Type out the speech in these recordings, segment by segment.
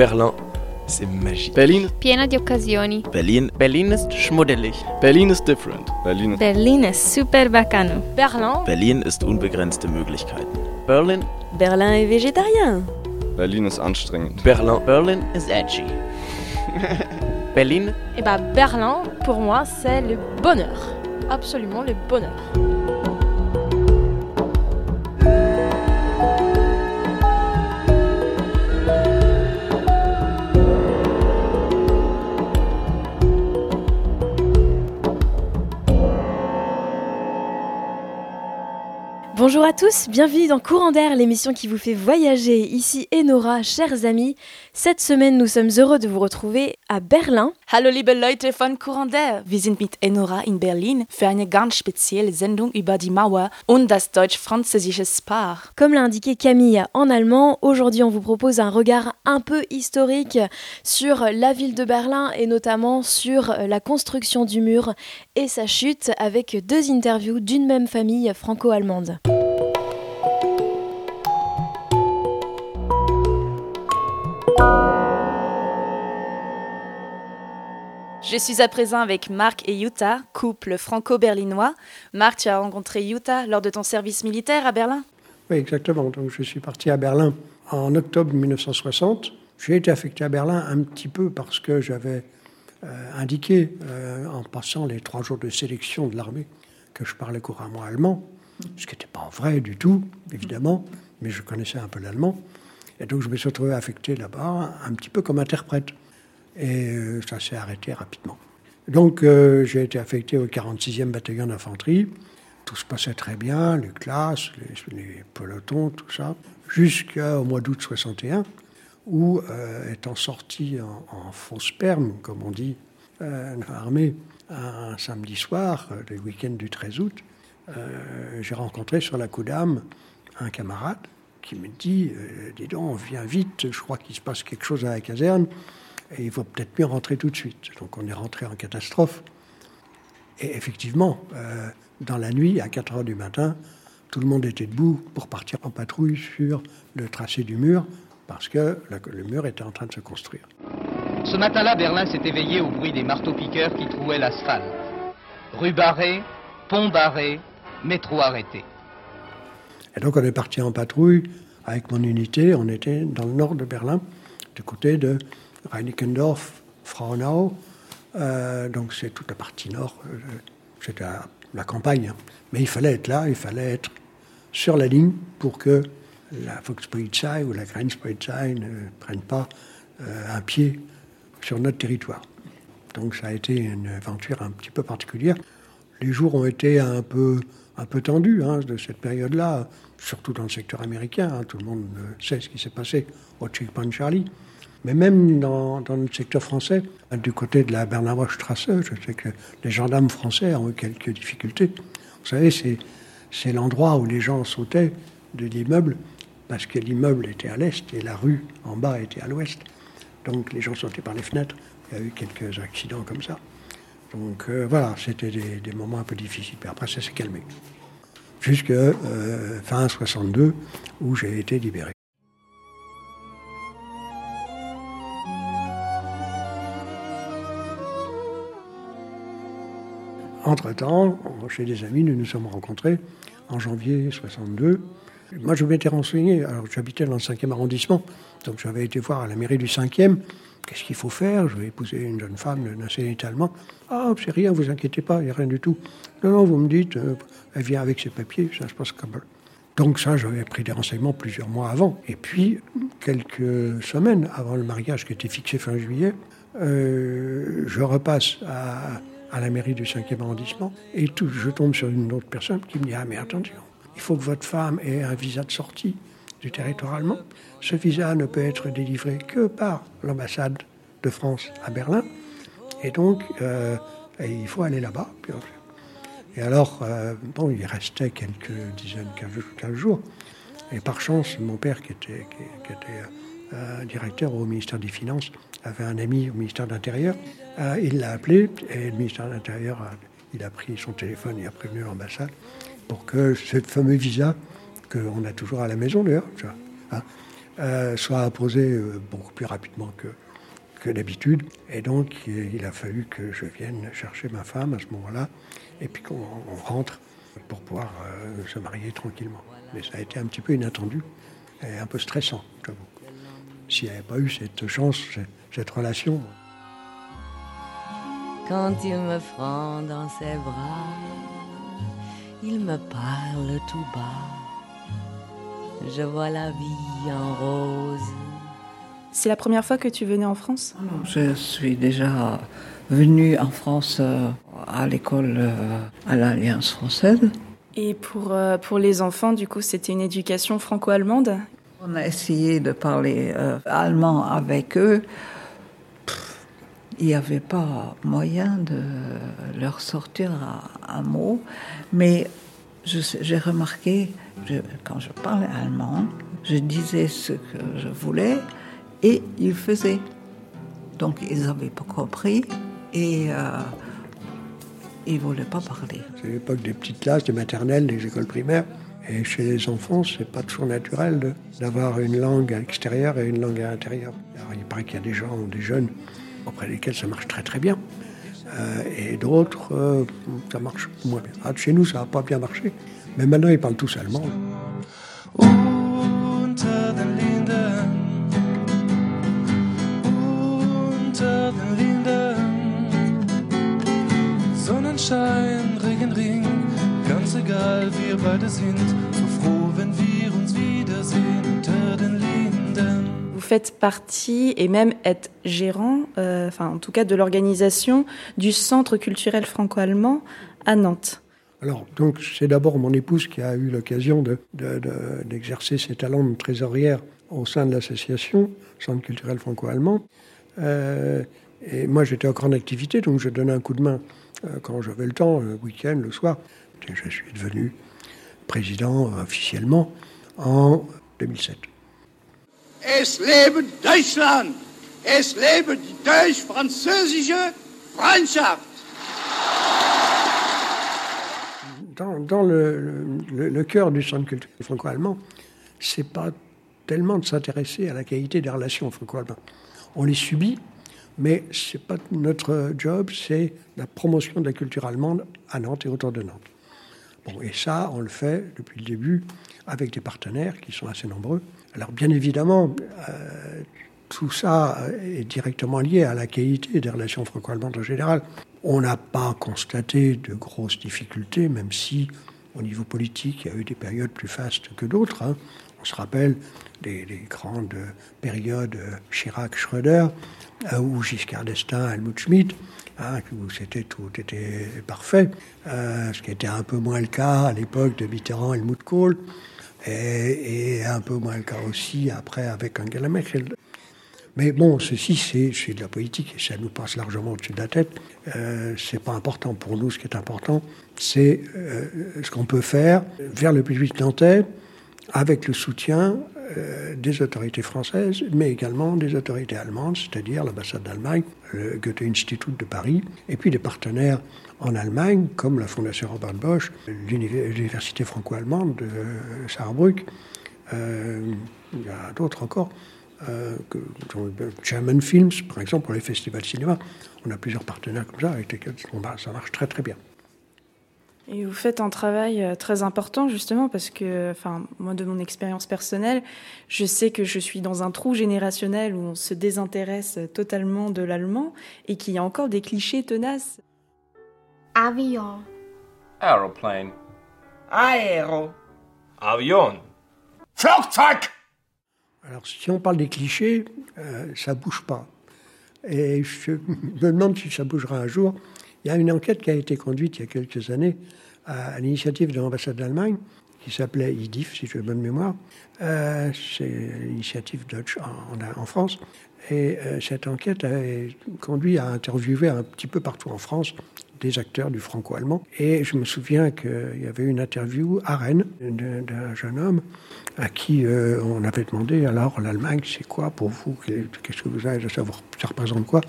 Berlin, c'est magique. Berlin, piena di occasioni. Berlin, Berlin ist schmuddelig. Berlin is different. Berlin, Berlin ist super bacano. Berlin, Berlin ist unbegrenzte Möglichkeiten. Berlin, Berlin est végétarien. Berlin ist anstrengend. Berlin, Berlin ist edgy. Berlin, et bah Berlin, pour moi, c'est le bonheur. Absolument le bonheur. Bonjour à tous, bienvenue dans Courant d'air, l'émission qui vous fait voyager. Ici Enora, chers amis. Cette semaine, nous sommes heureux de vous retrouver à Berlin. Hallo liebe Leute von Courant d'air. Wir sind mit Enora in Berlin für eine ganz spezielle Sendung über die Mauer und das deutsch-französische Spar. Comme l'a indiqué Camille en allemand, aujourd'hui on vous propose un regard un peu historique sur la ville de Berlin et notamment sur la construction du mur et sa chute avec deux interviews d'une même famille franco-allemande. Je suis à présent avec Marc et Jutta, couple franco-berlinois. Marc, tu as rencontré Jutta lors de ton service militaire à Berlin? Oui, exactement. Donc, je suis parti à Berlin en octobre 1960. J'ai été affecté à Berlin un petit peu parce que j'avais euh, indiqué, euh, en passant les trois jours de sélection de l'armée, que je parlais couramment allemand, ce qui n'était pas vrai du tout, évidemment, mais je connaissais un peu l'allemand. Et donc, je me suis retrouvé affecté là-bas un petit peu comme interprète. Et euh, ça s'est arrêté rapidement. Donc, euh, j'ai été affecté au 46e bataillon d'infanterie. Tout se passait très bien, les classes, les, pelotons, tout ça, jusqu'au mois d'août 61, où, euh, étant sorti en, en faux sperme, comme on dit, euh, dans l'armée, un, samedi soir, le week-end du 13 août, j'ai rencontré sur la Coudame un camarade qui me dit Dis donc, viens vite, je crois qu'il se passe quelque chose à la caserne et il faut peut-être mieux rentrer tout de suite. Donc on est rentré en catastrophe. Et effectivement, euh, dans la nuit, à 4 heures du matin, tout le monde était debout pour partir en patrouille sur le tracé du mur, parce que le, le mur était en train de se construire. Ce matin-là, Berlin s'est éveillé au bruit des marteaux-piqueurs qui trouaient l'asphalte. Rue barrée, pont barré, métro arrêté. Et donc on est parti en patrouille avec mon unité. On était dans le nord de Berlin, du côté de Reinickendorf, Frauenau. Euh, donc c'est toute la partie nord. Euh, C'était la, campagne. hein. Mais il fallait être là, il fallait être sur la ligne pour que la Volkspolizei ou la Grenzpolizei ne prennent pas euh, un pied sur notre territoire. Donc ça a été une aventure un petit peu particulière. Les jours ont été un peu, un peu tendus hein, de cette période-là, surtout dans le secteur américain. hein. Tout le monde euh, sait ce qui s'est passé au Checkpoint Charlie. Mais même dans, dans notre secteur français, du côté de la Bernauer Strasse, je sais que les gendarmes français ont eu quelques difficultés. Vous savez, c'est, l'endroit où les gens sautaient de l'immeuble, parce que l'immeuble était à l'est et la rue en bas était à l'ouest. Donc les gens sautaient par les fenêtres. Il y a eu quelques accidents comme ça. Donc euh, voilà, c'était des, des moments un peu difficiles. Puis après, ça s'est calmé. Jusque euh, fin 62, où j'ai été libéré. Entre-temps, chez des amis, nous nous sommes rencontrés en janvier 62. Moi, je m'étais renseigné. Alors, j'habitais dans le 5e arrondissement, donc j'avais été voir à la mairie du 5e. Qu'est-ce qu'il faut faire? Je vais épouser une jeune femme de nationalité allemande. Ah, c'est rien, vous inquiétez pas, il n'y a rien du tout. Non, non, vous me dites, euh, elle vient avec ses papiers, ça se passe comme. Donc ça, j'avais pris des renseignements plusieurs mois avant. Et puis, quelques semaines avant le mariage qui était fixé fin juillet, euh, je repasse à, à la mairie du 5e arrondissement et je tombe sur une autre personne qui me dit Ah, mais attention, il faut que votre femme ait un visa de sortie du territoire allemand. Ce visa ne peut être délivré que par l'ambassade de France à Berlin. Et donc, euh, il faut aller là-bas. Et alors, euh, bon, il restait quelques dizaines, 15, 15 jours. Et par chance, mon père, qui était, qui, qui était euh, directeur au ministère des Finances, avait un ami au ministère de l'Intérieur. Euh, il l'a appelé et le ministère de l'Intérieur, a- il a pris son téléphone et a prévenu l'ambassade pour que ce fameux visa, qu'on a toujours à la maison d'ailleurs, hein, soit imposée beaucoup plus rapidement que, que d'habitude. Et donc, il a fallu que je vienne chercher ma femme à ce moment-là, et puis qu'on rentre pour pouvoir se marier tranquillement. Mais ça a été un petit peu inattendu et un peu stressant, j'avoue. S'il n'y avait pas eu cette chance, cette relation. Quand il me prend dans ses bras, il me parle tout bas. Je vois la vie en rose. C'est la première fois que tu venais en France? Je suis déjà venue en France euh, à l'école euh, à l'Alliance française. Et pour, euh, pour les enfants, du coup, c'était une éducation franco-allemande? On a essayé de parler allemand avec eux il n'y avait pas moyen de leur sortir un, mot. Mais j'ai remarqué, quand je parlais allemand, je disais ce que je voulais et ils faisaient. Donc ils n'avaient pas compris et euh, ils ne voulaient pas parler. C'est l'époque des petites classes, des maternelles, des écoles primaires. Et chez les enfants, c'est pas toujours naturel d'avoir une langue à l'extérieur et une langue à l'intérieur. il paraît qu'il y a des gens, des jeunes auprès desquels ça marche très très bien. Euh, et d'autres, euh, ça marche moins bien. Ah, chez nous, ça n'a pas bien marché. Mais maintenant, ils parlent tous allemand. Sonnenschein, wir beide sind so froh, wenn wir uns wiedersehen unter den Linden. faites partie et même être gérant, euh, enfin en tout cas de l'organisation du Centre culturel franco-allemand à Nantes. Alors, donc, c'est d'abord mon épouse qui a eu l'occasion d'exercer de, ses talents de trésorière au sein de l'association Centre culturel franco-allemand. Euh, et moi, j'étais encore en activité, donc je donnais un coup de main euh, quand j'avais le temps, le week-end, le soir. je suis devenu président officiellement en 2007. Es lebe Deutschland! Es lebe die deutsch-französische Freundschaft! Dans, le, cœur du centre culturel franco-allemand, c'est pas tellement de s'intéresser à la qualité des relations franco-allemandes. On les subit, mais c'est pas notre job, c'est la promotion de la culture allemande à Nantes et autour de Nantes. Et ça, on le fait depuis le début avec des partenaires qui sont assez nombreux. Alors bien évidemment, euh, tout ça est directement lié à la qualité des relations franco-allemandes en général. On n'a pas constaté de grosses difficultés, même si au niveau politique, il y a eu des périodes plus fastes que d'autres. Hein. On se rappelle des, grandes périodes Chirac-Schröder, euh, ou Giscard d'Estaing, Helmut Schmidt, hein, où c'était tout était parfait, euh, ce qui était un peu moins le cas à l'époque de Mitterrand, Helmut Kohl et, un peu moins le cas aussi après avec Angela Merkel. Mais bon, ceci, c'est de la politique et ça nous passe largement au-dessus de la tête. Euh, c'est pas important pour nous. Ce qui est important, c'est euh, ce qu'on peut faire vers le public nantais avec le soutien euh, des autorités françaises, mais également des autorités allemandes, c'est-à-dire l'ambassade d'Allemagne, le Goethe-Institut de Paris, et puis des partenaires en Allemagne, comme la Fondation Robert Bosch, l'Université franco-allemande de Saarbrück, euh, il y a d'autres encore, euh, German Films, par exemple, pour les festivals de cinéma. On a plusieurs partenaires comme ça, avec lesquels ça marche très très bien. Et vous faites un travail euh, très important justement parce que, enfin, moi de mon expérience personnelle, je sais que je suis dans un trou générationnel où on se désintéresse totalement de l'allemand et qu'il y a encore des clichés tenaces. Avion. Aeroplane. Aéro. Avion. Flugzeug. Alors si on parle des clichés, euh, ça bouge pas. Et je me demande si ça bougera un jour. Il y a une enquête qui a été conduite il y a quelques années à, l'initiative de l'ambassade d'Allemagne, qui s'appelait IDIF, si j'ai bonne mémoire. Euh, c'est l'initiative Dutch en, France. Et euh, cette enquête a conduit à interviewer un petit peu partout en France des acteurs du franco-allemand. Et je me souviens qu'il y avait une interview à Rennes d'un jeune homme à qui euh, on avait demandé alors l'Allemagne, c'est quoi pour vous? Qu'est-ce que vous avez? De savoir Ça représente quoi?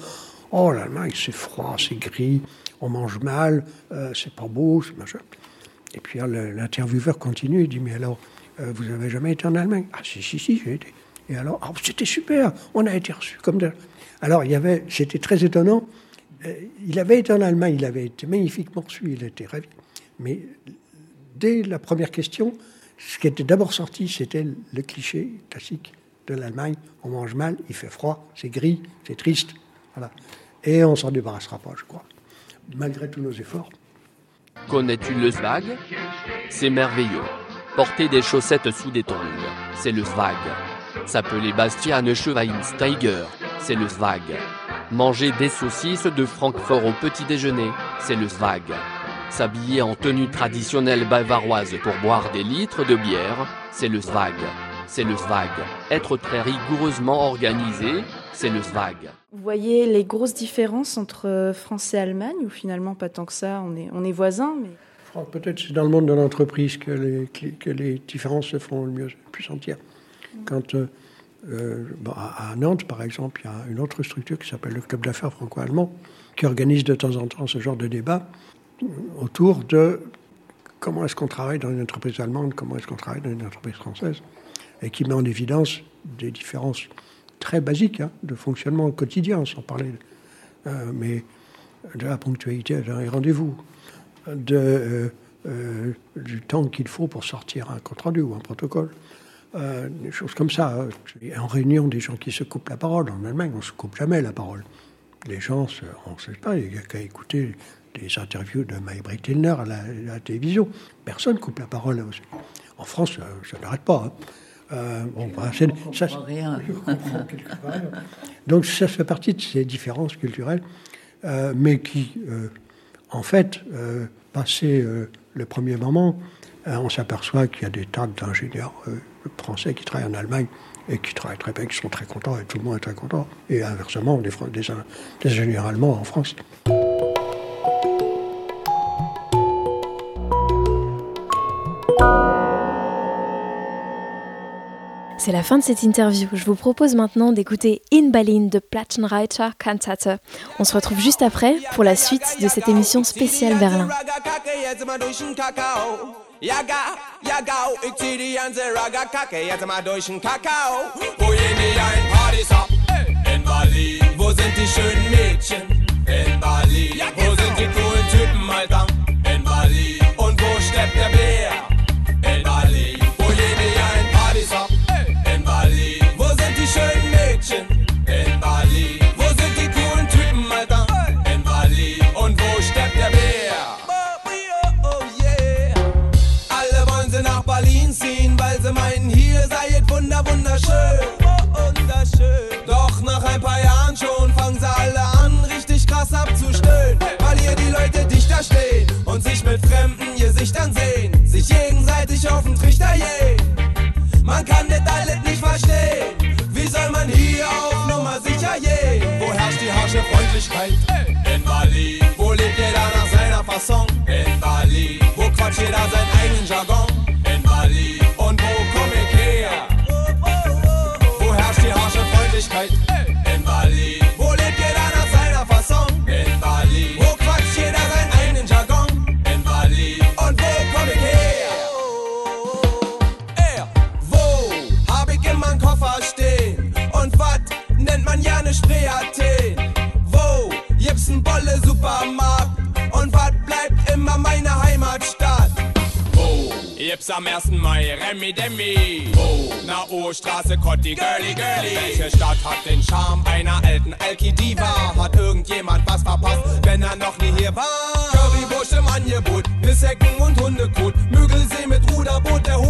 Oh, l'Allemagne, c'est froid, c'est gris, on mange mal, euh, c'est pas beau, c'est machin. Et puis l'intervieweur continue, il dit Mais alors, euh, vous avez jamais été en Allemagne? Ah, si, si, si, j'ai été. Et alors, oh, c'était super, on a été reçus comme. Alors, il y avait, c'était très étonnant. Euh, il avait été en Allemagne, il avait été magnifiquement reçu, il était ravi. Mais dès la première question, ce qui était d'abord sorti, c'était le cliché classique de l'Allemagne. On mange mal, il fait froid, c'est gris, c'est triste. Voilà. Et on s'en débarrassera pas, je crois, malgré tous nos efforts. Connais-tu le Svag? C'est merveilleux. Porter des chaussettes sous des tongs, c'est le Svag. S'appeler Bastian Schweinsteiger, c'est le Svag. Manger des saucisses de Francfort au petit déjeuner, c'est le Svag. S'habiller en tenue traditionnelle bavaroise pour boire des litres de bière, c'est le Svag. C'est le Svag. Être très rigoureusement organisé, c'est le Svag. Vous voyez les grosses différences entre France et Allemagne, ou finalement pas tant que ça, on est, on est voisins mais... Peut-être c'est dans le monde de l'entreprise que les, que les différences se font le mieux, le plus sentir. Quand euh, euh, à Nantes, par exemple, il y a une autre structure qui s'appelle le Club d'affaires franco-allemand, qui organise de temps en temps ce genre de débat autour de comment est-ce qu'on travaille dans une entreprise allemande, comment est-ce qu'on travaille dans une entreprise française, et qui met en évidence des différences très basiques hein, de fonctionnement quotidien, sans parler, euh, mais de la ponctualité d'un rendez-vous, de, euh, euh, du temps qu'il faut pour sortir un compte-rendu ou un protocole. des choses comme ça. En réunion, des gens qui se coupent la parole. En Allemagne, on ne se coupe jamais la parole. Les gens, on ne sait pas, il n'y a qu'à écouter des interviews de Maïbrit Tilner à la, télévision. Personne coupe la parole. En France, ça, n'arrête pas. Hein. Euh, bon, bah, ça, rien. Donc ça fait partie de ces différences culturelles, euh, mais qui, euh, en fait, passé le premier moment, on s'aperçoit qu'il y a des tas d'ingénieurs français qui travaillent en Allemagne et qui travaillent très bien, qui sont très contents, et tout le monde est très content. Et inversement, des, des, des ingénieurs allemands en France. C'est la fin de cette interview. Je vous propose maintenant d'écouter In Berlin de Plattenreiter Kantate. On se retrouve juste après pour la suite de cette émission spéciale Berlin. wunderschön. Doch nach ein paar Jahren schon fangen sie alle an, richtig krass abzustöhnen. Weil hier die Leute dichter stehen und sich mit fremden Gesichtern sehen. Sich gegenseitig auf den Trichter jähen. Man kann das alles nicht verstehen. Wie soll man hier auf Nummer sicher gehen? Wo herrscht die harsche Freundlichkeit? In Bali. Wo lebt jeder nach seiner Fasson? In Bali. Wo quatscht jeder seinen eigenen Jargon? Am 1. Mai, Remi Demi. Oh. Na O-Straße, Cotti, Girly Girly. Welche Stadt hat den Charme einer alten Alki-Diva? Hat irgendjemand was verpasst, wenn er noch nie hier war? Currywurst im Angebot, Pissecken und Hundekot. Mügelsee mit Ruderboot, der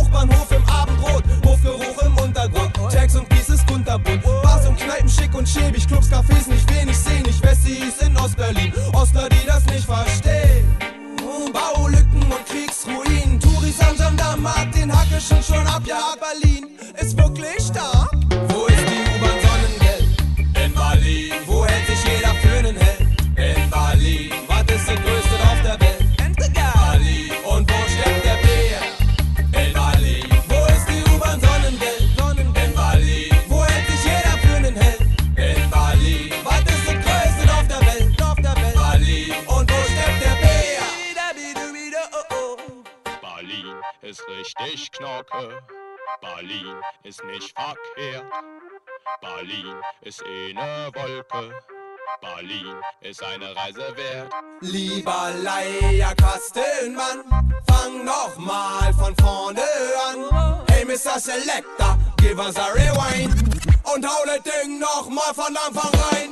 Berlin ist nicht verkehrt. Berlin ist eh ne Wolke. Berlin ist eine Reise wert. Lieber Leier Kastenmann, fang noch mal von vorne an. Hey Mr. Selector, give us a rewind. Und hau das Ding noch mal von Anfang rein.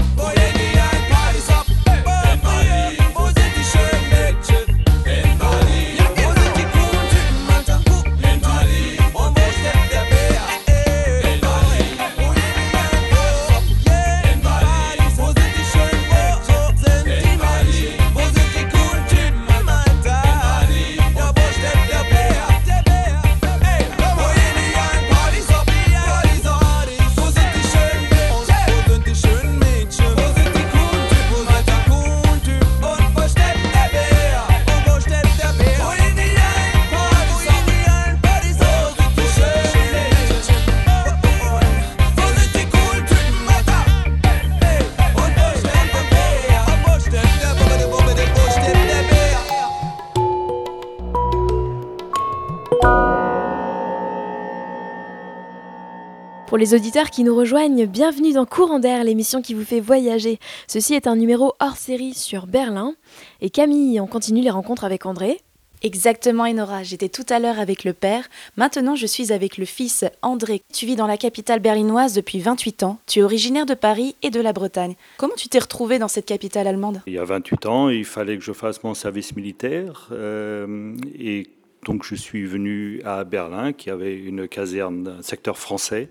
Pour les auditeurs qui nous rejoignent, bienvenue dans Courant d'air, l'émission qui vous fait voyager. Ceci est un numéro hors série sur Berlin. Et Camille, on continue les rencontres avec André. Exactement, Enora. J'étais tout à l'heure avec le père. Maintenant, je suis avec le fils André. Tu vis dans la capitale berlinoise depuis 28 ans. Tu es originaire de Paris et de la Bretagne. Comment tu t'es retrouvé dans cette capitale allemande? Il y a 28 ans, il fallait que je fasse mon service militaire. euh, et donc, je suis venu à Berlin, qui avait une caserne d'un secteur français,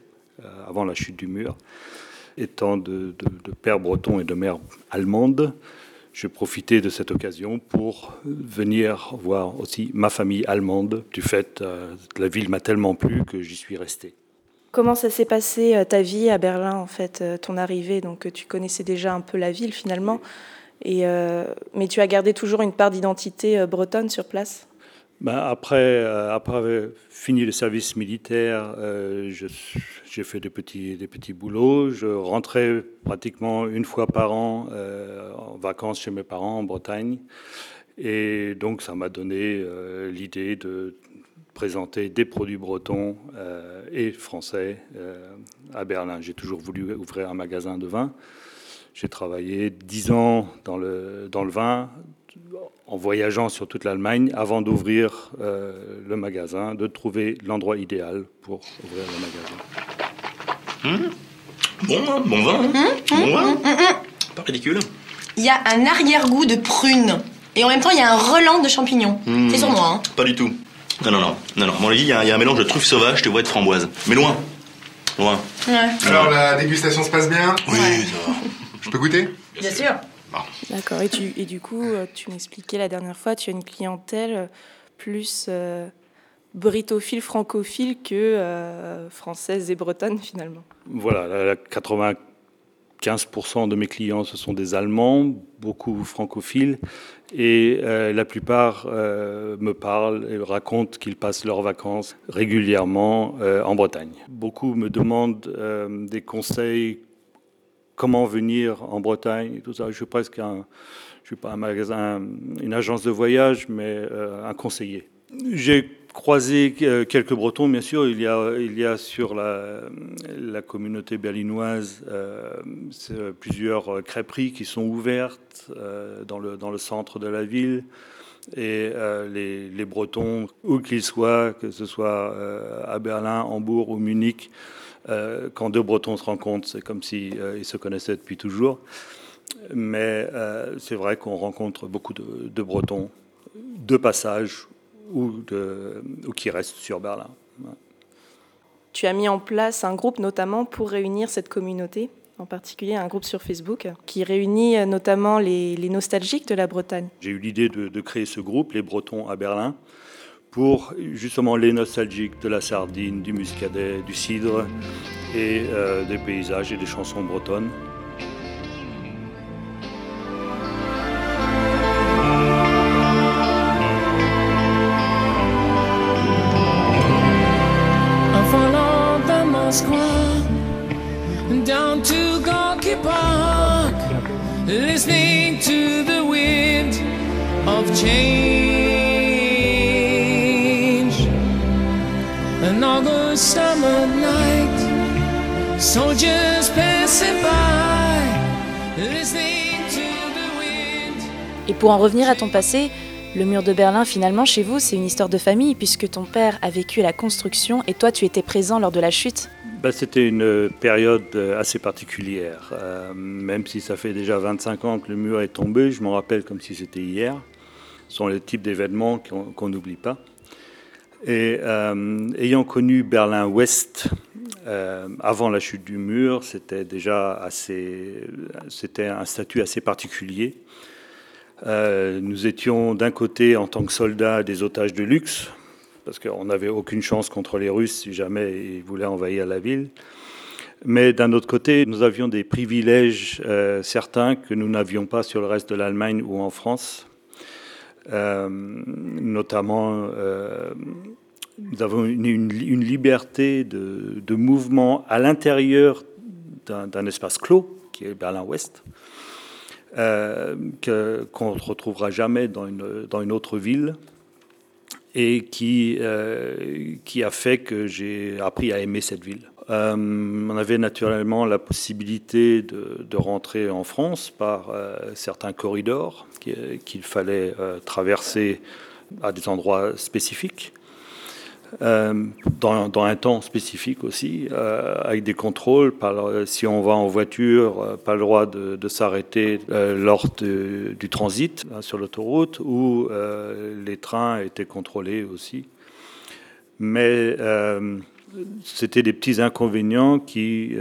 avant la chute du mur. Étant de, de- de père breton et de mère allemande, je profitais de cette occasion pour venir voir aussi ma famille allemande. Du fait, euh, la ville m'a tellement plu que j'y suis resté. Comment ça s'est passé euh, ta vie à Berlin, en fait, euh, ton arrivée? Donc, euh, tu connaissais déjà un peu la ville finalement. Et, euh, mais tu as gardé toujours une part d'identité euh, bretonne sur place? Ben, après, euh, après avoir fini le service militaire, euh, j'ai fait des petits, des petits boulots. Je rentrais pratiquement une fois par an euh, en vacances chez mes parents en Bretagne. Et donc, ça m'a donné l'idée de présenter des produits bretons et français à Berlin. J'ai toujours voulu ouvrir un magasin de vin. J'ai travaillé dix ans dans le, dans le vin, en voyageant sur toute l'Allemagne avant d'ouvrir euh, le magasin, de trouver l'endroit idéal pour ouvrir le magasin. Bon, hein, bon vin. hein? Bon vin? Pas ridicule. Il y a un arrière-goût de prune. Et en même temps, il y a un relent de champignons. C'est sur moi, hein. Pas du tout. Non, non, non. Non, non. Mon il y, a il y a un mélange de truffes sauvages, tu vois, et de framboises. Mais loin. Loin. Alors la dégustation se passe bien Oui, ça va. Je peux goûter? Bien sûr. D'accord. Et, tu- et du coup, euh, tu m'expliquais la dernière fois, tu as une clientèle euh, plus euh, britophile, francophile que euh, française et bretonne finalement. Voilà, la- la 95% de mes clients, ce sont des Allemands, beaucoup francophiles, et euh, la plupart me parlent et racontent qu'ils passent leurs vacances régulièrement en Bretagne. Beaucoup me demandent des conseils, comment venir en Bretagne et tout ça. Je suis presque un, je suis pas un magasin, une agence de voyage, mais euh, un conseiller. J'ai croisé euh, quelques Bretons, bien sûr. Il y a, il y a sur la, communauté berlinoise euh, plusieurs crêperies qui sont ouvertes dans, le, dans le centre de la ville. Et les, Bretons, où qu'ils soient, que ce soit à Berlin, Hambourg ou Munich, euh, quand deux Bretons se rencontrent, c'est comme s'ils ils se connaissaient depuis toujours. Mais euh, c'est vrai qu'on rencontre beaucoup de, de Bretons de passage ou, de, ou qui restent sur Berlin. Ouais. Tu as mis en place un groupe notamment pour réunir cette communauté, en particulier un groupe sur Facebook qui réunit euh, notamment les, les nostalgiques de la Bretagne. J'ai eu l'idée de, de créer ce groupe, les Bretons à Berlin, pour justement les nostalgiques de la sardine, du muscadet, du cidre et euh, des paysages et des chansons bretonnes. Down to Park, listening to the wind of change. Summer night, soldiers passing by, listening to the wind. Et pour en revenir à ton passé, le mur de Berlin, finalement, chez vous, c'est une histoire de famille, puisque ton père a vécu la construction et toi, tu étais présent lors de la chute. Bah, C'était une période assez particulière. Euh, même si ça fait déjà 25 ans que le mur est tombé, je m'en rappelle comme si c'était hier. Ce sont les types d'événements qu'on n'oublie pas. Et euh, ayant connu Berlin-Ouest euh, avant la chute du mur, c'était déjà assez, c'était un statut assez particulier. Euh, nous étions d'un côté en tant que soldats des otages de luxe, parce qu'on n'avait aucune chance contre les Russes si jamais ils voulaient envahir la ville. Mais d'un autre côté, nous avions des privilèges certains que nous n'avions pas sur le reste de l'Allemagne ou en France. Euh, notamment, euh, nous avons une, liberté de, mouvement à l'intérieur d'un espace clos, qui est Berlin-Ouest, euh, qu'on ne retrouvera jamais dans une, autre ville et qui a fait que j'ai appris à aimer cette ville. Euh, on avait naturellement la possibilité de, rentrer en France par euh, certains corridors qu'il fallait euh, traverser à des endroits spécifiques. Dans, un temps spécifique aussi, avec des contrôles. Si on va en voiture, pas le droit de, s'arrêter lors du transit hein, sur l'autoroute, où les trains étaient contrôlés aussi. Mais c'était des petits inconvénients qui,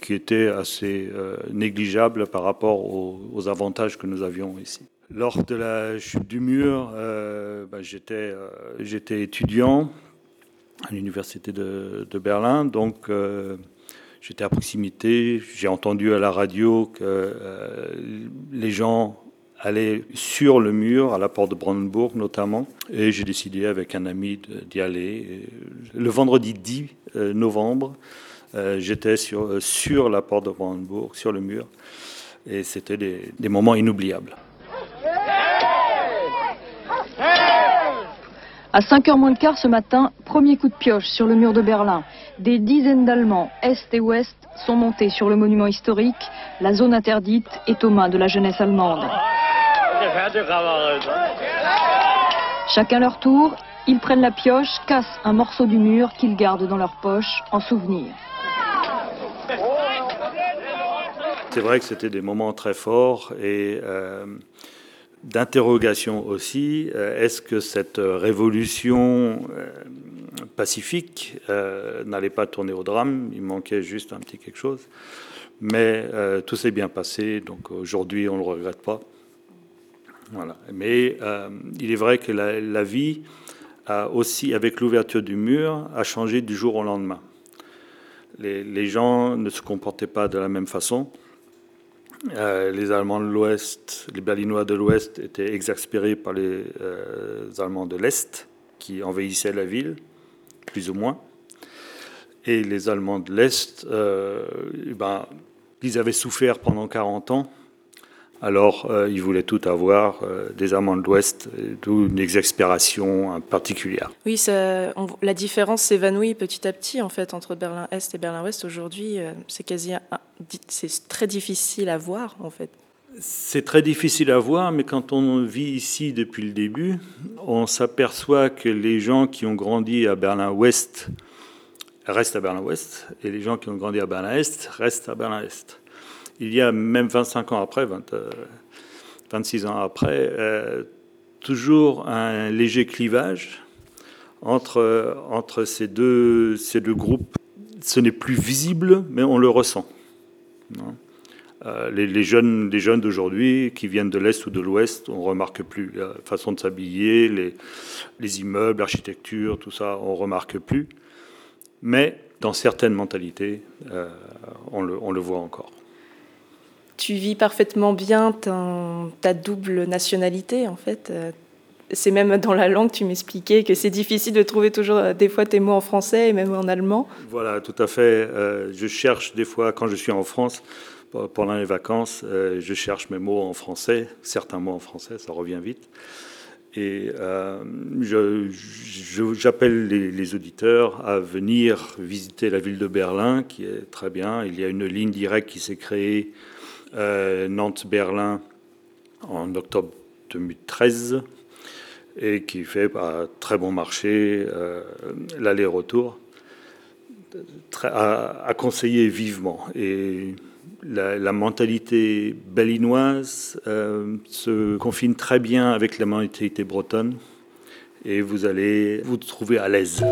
qui étaient assez négligeables par rapport aux, avantages que nous avions ici. Lors de la chute du mur, euh, bah, j'étais euh, étudiant à l'université de, Berlin, donc euh, j'étais à proximité. J'ai entendu à la radio que euh, les gens allaient sur le mur, à la porte de Brandenburg notamment, et j'ai décidé avec un ami d'y aller. Le vendredi 10 euh, novembre, euh, j'étais sur, sur la porte de Brandenburg, sur le mur, et c'était des, des moments inoubliables. À 5h moins le quart ce matin, premier coup de pioche sur le mur de Berlin. Des dizaines d'Allemands, Est et Ouest, sont montés sur le monument historique. La zone interdite est aux mains de la jeunesse allemande. Chacun leur tour, ils prennent la pioche, cassent un morceau du mur qu'ils gardent dans leur poche en souvenir. C'est vrai que c'était des moments très forts et euh, d'interrogation aussi. Euh, Est-ce que cette révolution euh, pacifique euh, n'allait pas tourner au drame? Il manquait juste un petit quelque chose. Mais euh, tout s'est bien passé, donc aujourd'hui on ne le regrette pas. Mais euh, il est vrai que la, vie aussi, avec l'ouverture du mur, a changé du jour au lendemain. Les, gens ne se comportaient pas de la même façon. Euh, les Allemands de l'Ouest, les Berlinois de l'Ouest étaient exaspérés par les euh, Allemands de l'Est qui envahissaient la ville, plus ou moins. Et les Allemands de l'Est, ben, ils avaient souffert pendant 40 ans. Alors, euh, ils voulaient tout avoir, euh, des Allemands de l'Ouest, d'où une exaspération particulière. Oui, ça, on, la différence s'évanouit petit à petit, en fait, entre Berlin-Est et Berlin-Ouest. Aujourd'hui, euh, c'est quasi, c'est très difficile à voir, en fait. C'est très difficile à voir, mais quand on vit ici depuis le début, on s'aperçoit que les gens qui ont grandi à Berlin-Ouest restent à Berlin-Ouest, et les gens qui ont grandi à Berlin-Est restent à Berlin-Est il y a même 25 ans après, 20, euh, 26 ans après, euh, toujours un léger clivage entre, entre ces, deux, ces deux groupes. Ce n'est plus visible, mais on le ressent. Euh, les, jeunes, les jeunes d'aujourd'hui qui viennent de l'Est ou de l'Ouest, on remarque plus la façon de s'habiller, les, les immeubles, l'architecture, tout ça, on remarque plus. Mais dans certaines mentalités, euh, on, le, on le voit encore tu vis parfaitement bien ta, double nationalité, en fait. C'est même dans la langue, tu m'expliquais que c'est difficile de trouver toujours des fois tes mots en français et même en allemand. Voilà, tout à fait. Euh, je cherche des fois, quand je suis en France, pendant les vacances, euh, je cherche mes mots en français, certains mots en français, ça revient vite. Et euh, j'appelle les, auditeurs à venir visiter la ville de Berlin, qui est très bien. Il y a une ligne directe qui s'est créée euh, Nantes-Berlin en octobre 2013 et qui fait un très bon marché euh, l'aller-retour à, à, conseiller vivement. Et la, mentalité bellinoise euh, se confine très bien avec la mentalité bretonne et vous allez vous trouver à l'aise.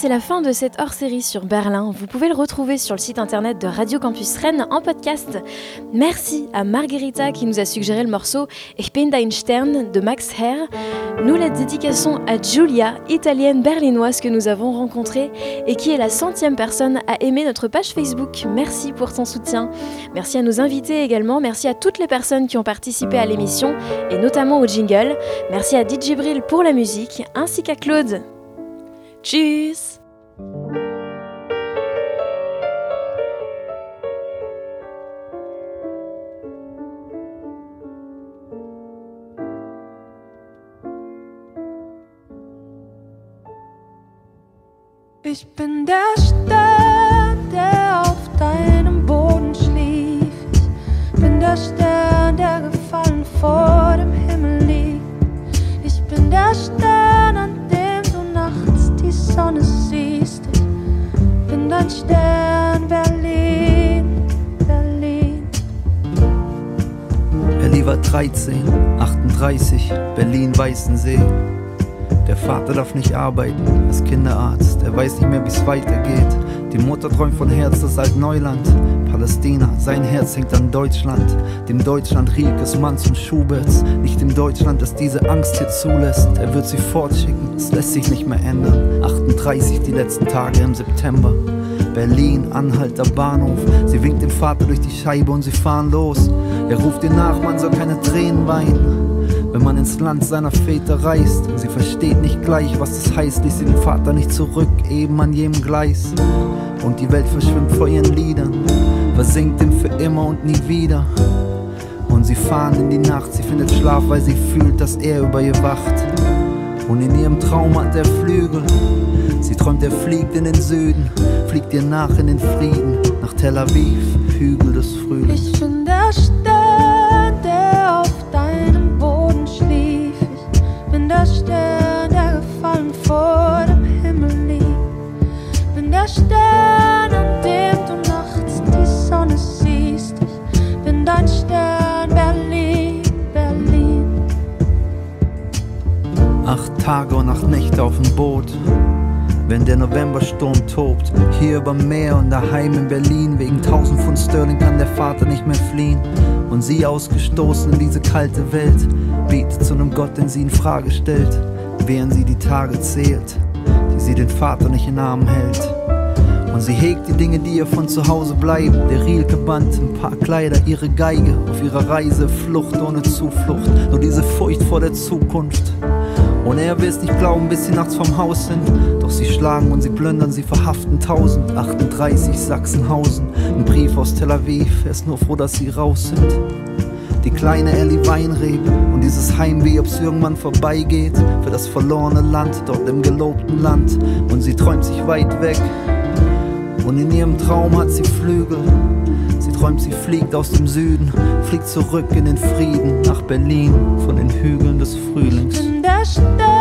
C'est la fin de cette hors-série sur Berlin. Vous pouvez le retrouver sur le site internet de Radio Campus Rennes en podcast. Merci à Margherita qui nous a suggéré le morceau Ich bin dein Stern de Max Herr. Nous la dédications à Julia, italienne berlinoise que nous avons rencontrée et qui est la centième personne à aimer notre page Facebook. Merci pour ton soutien. Merci à nos invités également. Merci à toutes les personnes qui ont participé à l'émission et notamment au jingle. Merci à DJ Bril pour la musique ainsi qu'à Claude. Tschüss! Ich bin der Stern, 38, Berlin, Weißensee. Der Vater darf nicht arbeiten, ist Kinderarzt, er weiß nicht mehr, wie es weitergeht. Die Mutter träumt von Herz, das Altneuland. Palästina, sein Herz hängt an Deutschland. Dem Deutschland Riekes, Manns und Schuberts. Nicht dem Deutschland, das diese Angst hier zulässt. Er wird sie fortschicken, es lässt sich nicht mehr ändern. 38 die letzten Tage im September. Berlin, Anhalter Bahnhof. Sie winkt dem Vater durch die Scheibe und sie fahren los. Er ruft ihr nach, man soll keine Tränen weinen wenn man ins Land seiner Väter reist. Sie versteht nicht gleich, was das heißt, ließ sie den Vater nicht zurück, eben an jedem Gleis. Und die Welt verschwimmt vor ihren Liedern, versinkt ihm für immer und nie wieder. Und sie fahren in die Nacht, sie findet Schlaf, weil sie fühlt, dass er über ihr wacht. Und in ihrem Traum hat er Flügel. Sie träumt, er fliegt in den Süden, fliegt ihr nach in den Frieden, nach Tel Aviv, Hügel des Frühlings. Ich bin der Stern, Tage und acht Nächte auf dem Boot. Wenn der Novembersturm tobt, hier über Meer und daheim in Berlin, wegen 1000 Pfund Sterling kann der Vater nicht mehr fliehen. Und sie ausgestoßen in diese kalte Welt, betet zu einem Gott, den sie in Frage stellt, während sie die Tage zählt, die sie den Vater nicht in Armen hält. Und sie hegt die Dinge, die ihr von zu Hause bleiben. Der Rielke-Band, ein paar Kleider, ihre Geige. Auf ihrer Reise, Flucht ohne Zuflucht. Nur diese Furcht vor der Zukunft. Und er will es nicht glauben, bis sie nachts vom Haus sind. Doch sie schlagen und sie plündern, sie verhaften 1038 Sachsenhausen. Ein Brief aus Tel Aviv, er ist nur froh, dass sie raus sind. Die kleine Ellie Weinrebe und dieses Heimweh, ob's irgendwann vorbeigeht. Für das verlorene Land, dort im gelobten Land. Und sie träumt sich weit weg. Und in ihrem Traum hat sie Flügel. Sie träumt, sie fliegt aus dem Süden, fliegt zurück in den Frieden nach Berlin von den Hügeln des Frühlings. Ich